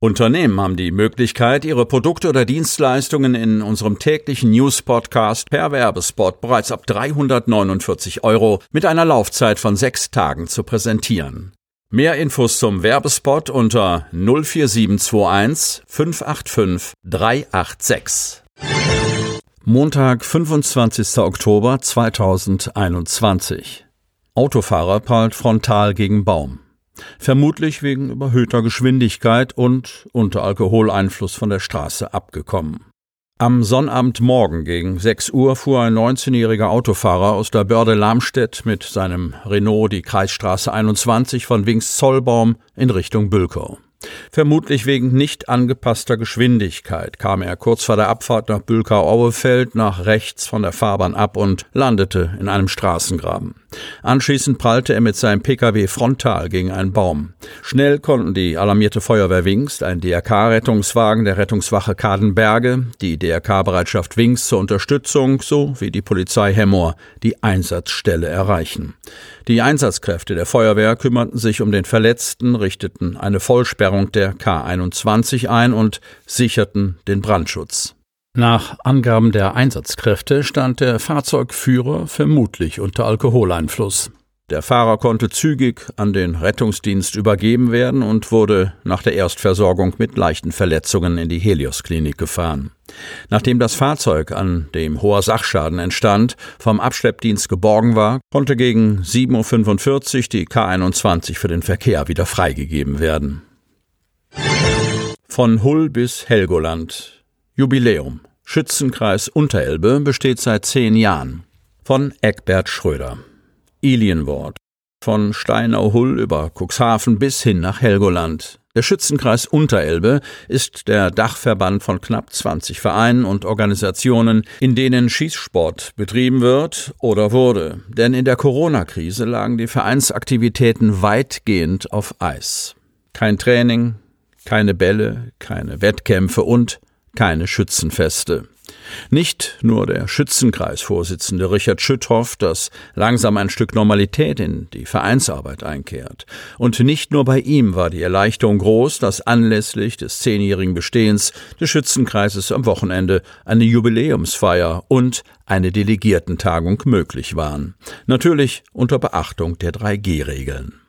Unternehmen haben die Möglichkeit, ihre Produkte oder Dienstleistungen in unserem täglichen News-Podcast per Werbespot bereits ab 349 Euro mit einer Laufzeit von sechs Tagen zu präsentieren. Mehr Infos zum Werbespot unter 04721 585 386. Montag, 25. Oktober 2021. Autofahrer prallt frontal gegen Baum vermutlich wegen überhöhter Geschwindigkeit und unter Alkoholeinfluss von der Straße abgekommen. Am Sonnabendmorgen gegen 6 Uhr fuhr ein 19-jähriger Autofahrer aus der Börde Lamstedt mit seinem Renault die Kreisstraße 21 von Wings-Zollbaum in Richtung Bülkow. Vermutlich wegen nicht angepasster Geschwindigkeit kam er kurz vor der Abfahrt nach Bülkau-Auefeld nach rechts von der Fahrbahn ab und landete in einem Straßengraben. Anschließend prallte er mit seinem Pkw frontal gegen einen Baum. Schnell konnten die alarmierte Feuerwehr Wingst, ein DRK-Rettungswagen der Rettungswache Kadenberge, die DRK-Bereitschaft Wingst zur Unterstützung sowie die Polizei Hemmoor die Einsatzstelle erreichen. Die Einsatzkräfte der Feuerwehr kümmerten sich um den Verletzten, richteten eine Vollsperrung der K21 ein und sicherten den Brandschutz. Nach Angaben der Einsatzkräfte stand der Fahrzeugführer vermutlich unter Alkoholeinfluss. Der Fahrer konnte zügig an den Rettungsdienst übergeben werden und wurde nach der Erstversorgung mit leichten Verletzungen in die Helios-Klinik gefahren. Nachdem das Fahrzeug, an dem hoher Sachschaden entstand, vom Abschleppdienst geborgen war, konnte gegen 7.45 Uhr die K21 für den Verkehr wieder freigegeben werden. Von Hull bis Helgoland. Jubiläum. Schützenkreis Unterelbe besteht seit zehn Jahren. Von Eckbert Schröder. Ilienwort. Von Steinau-Hull über Cuxhaven bis hin nach Helgoland. Der Schützenkreis Unterelbe ist der Dachverband von knapp 20 Vereinen und Organisationen, in denen Schießsport betrieben wird oder wurde. Denn in der Corona-Krise lagen die Vereinsaktivitäten weitgehend auf Eis. Kein Training, keine Bälle, keine Wettkämpfe und keine Schützenfeste. Nicht nur der Schützenkreisvorsitzende Richard Schütthoff, dass langsam ein Stück Normalität in die Vereinsarbeit einkehrt. Und nicht nur bei ihm war die Erleichterung groß, dass anlässlich des zehnjährigen Bestehens des Schützenkreises am Wochenende eine Jubiläumsfeier und eine Delegiertentagung möglich waren. Natürlich unter Beachtung der 3G-Regeln.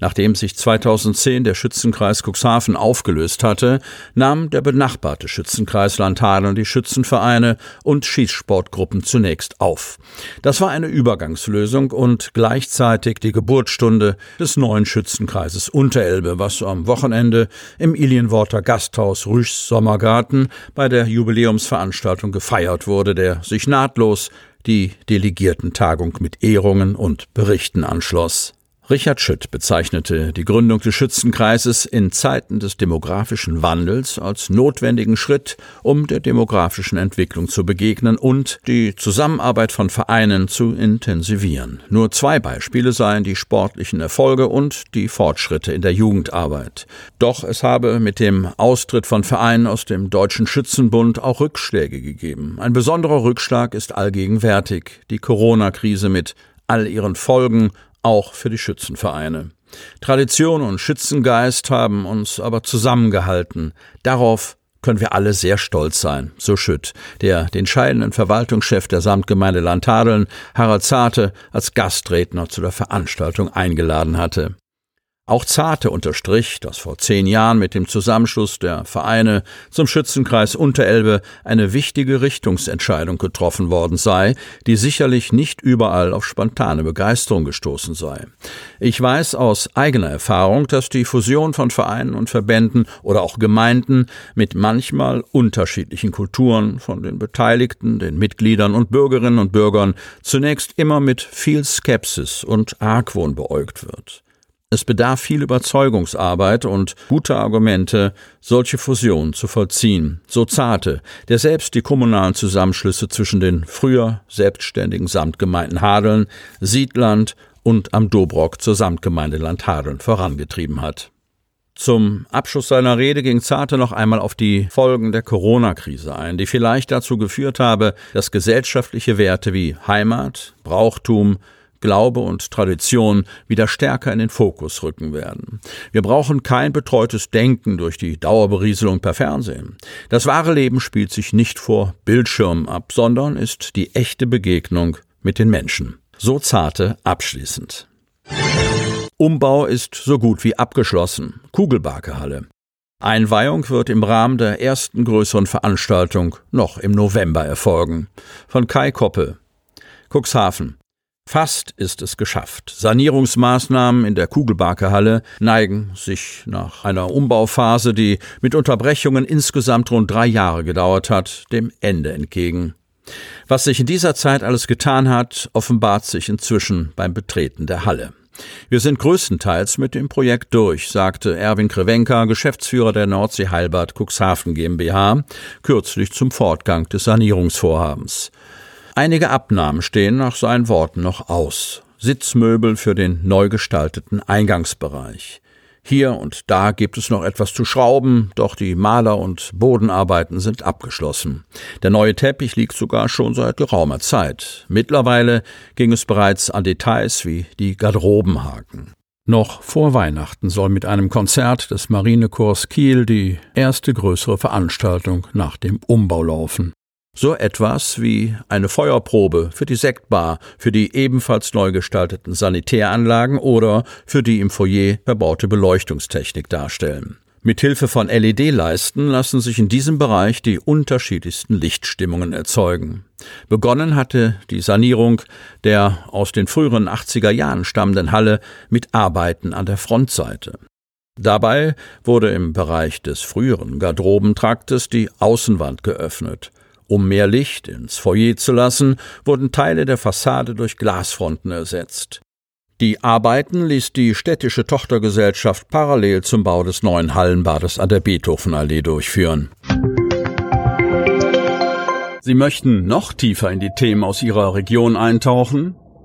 Nachdem sich 2010 der Schützenkreis Cuxhaven aufgelöst hatte, nahm der benachbarte Schützenkreis Landhadeln die Schützenvereine und Schießsportgruppen zunächst auf. Das war eine Übergangslösung und gleichzeitig die Geburtsstunde des neuen Schützenkreises Unterelbe, was am Wochenende im Ilienworter Gasthaus Rüschs Sommergarten bei der Jubiläumsveranstaltung gefeiert wurde, der sich nahtlos die Delegiertentagung mit Ehrungen und Berichten anschloss. Richard Schütt bezeichnete die Gründung des Schützenkreises in Zeiten des demografischen Wandels als notwendigen Schritt, um der demografischen Entwicklung zu begegnen und die Zusammenarbeit von Vereinen zu intensivieren. Nur zwei Beispiele seien die sportlichen Erfolge und die Fortschritte in der Jugendarbeit. Doch es habe mit dem Austritt von Vereinen aus dem Deutschen Schützenbund auch Rückschläge gegeben. Ein besonderer Rückschlag ist allgegenwärtig, die Corona-Krise mit all ihren Folgen auch für die Schützenvereine. Tradition und Schützengeist haben uns aber zusammengehalten. Darauf können wir alle sehr stolz sein, so Schütt, der den scheidenden Verwaltungschef der Samtgemeinde Landhadeln, Harald Zarte, als Gastredner zu der Veranstaltung eingeladen hatte. Auch Zarte unterstrich, dass vor zehn Jahren mit dem Zusammenschluss der Vereine zum Schützenkreis Unterelbe eine wichtige Richtungsentscheidung getroffen worden sei, die sicherlich nicht überall auf spontane Begeisterung gestoßen sei. Ich weiß aus eigener Erfahrung, dass die Fusion von Vereinen und Verbänden oder auch Gemeinden mit manchmal unterschiedlichen Kulturen von den Beteiligten, den Mitgliedern und Bürgerinnen und Bürgern zunächst immer mit viel Skepsis und Argwohn beäugt wird. Es bedarf viel Überzeugungsarbeit und guter Argumente, solche Fusionen zu vollziehen. So Zarte, der selbst die kommunalen Zusammenschlüsse zwischen den früher selbstständigen Samtgemeinden Hadeln, Siedland und am Dobrock zur Samtgemeinde Landhadeln vorangetrieben hat. Zum Abschluss seiner Rede ging Zarte noch einmal auf die Folgen der Corona-Krise ein, die vielleicht dazu geführt habe, dass gesellschaftliche Werte wie Heimat, Brauchtum, Glaube und Tradition wieder stärker in den Fokus rücken werden. Wir brauchen kein betreutes Denken durch die Dauerberieselung per Fernsehen. Das wahre Leben spielt sich nicht vor Bildschirmen ab, sondern ist die echte Begegnung mit den Menschen. So zarte abschließend. Umbau ist so gut wie abgeschlossen. Kugelbarkehalle. Einweihung wird im Rahmen der ersten größeren Veranstaltung noch im November erfolgen. Von Kai Koppe. Cuxhaven. Fast ist es geschafft. Sanierungsmaßnahmen in der Kugelbarkehalle neigen sich nach einer Umbauphase, die mit Unterbrechungen insgesamt rund drei Jahre gedauert hat, dem Ende entgegen. Was sich in dieser Zeit alles getan hat, offenbart sich inzwischen beim Betreten der Halle. Wir sind größtenteils mit dem Projekt durch, sagte Erwin Krewenka, Geschäftsführer der Nordsee Heilbad Cuxhaven GmbH, kürzlich zum Fortgang des Sanierungsvorhabens. Einige Abnahmen stehen nach seinen Worten noch aus. Sitzmöbel für den neu gestalteten Eingangsbereich. Hier und da gibt es noch etwas zu schrauben, doch die Maler- und Bodenarbeiten sind abgeschlossen. Der neue Teppich liegt sogar schon seit geraumer Zeit. Mittlerweile ging es bereits an Details wie die Garderobenhaken. Noch vor Weihnachten soll mit einem Konzert des Marinekorps Kiel die erste größere Veranstaltung nach dem Umbau laufen. So etwas wie eine Feuerprobe für die Sektbar, für die ebenfalls neu gestalteten Sanitäranlagen oder für die im Foyer verbaute Beleuchtungstechnik darstellen. Mithilfe von LED-Leisten lassen sich in diesem Bereich die unterschiedlichsten Lichtstimmungen erzeugen. Begonnen hatte die Sanierung der aus den früheren 80er Jahren stammenden Halle mit Arbeiten an der Frontseite. Dabei wurde im Bereich des früheren Garderobentraktes die Außenwand geöffnet um mehr Licht ins Foyer zu lassen, wurden Teile der Fassade durch Glasfronten ersetzt. Die Arbeiten ließ die städtische Tochtergesellschaft parallel zum Bau des neuen Hallenbades an der Beethovenallee durchführen. Sie möchten noch tiefer in die Themen aus Ihrer Region eintauchen?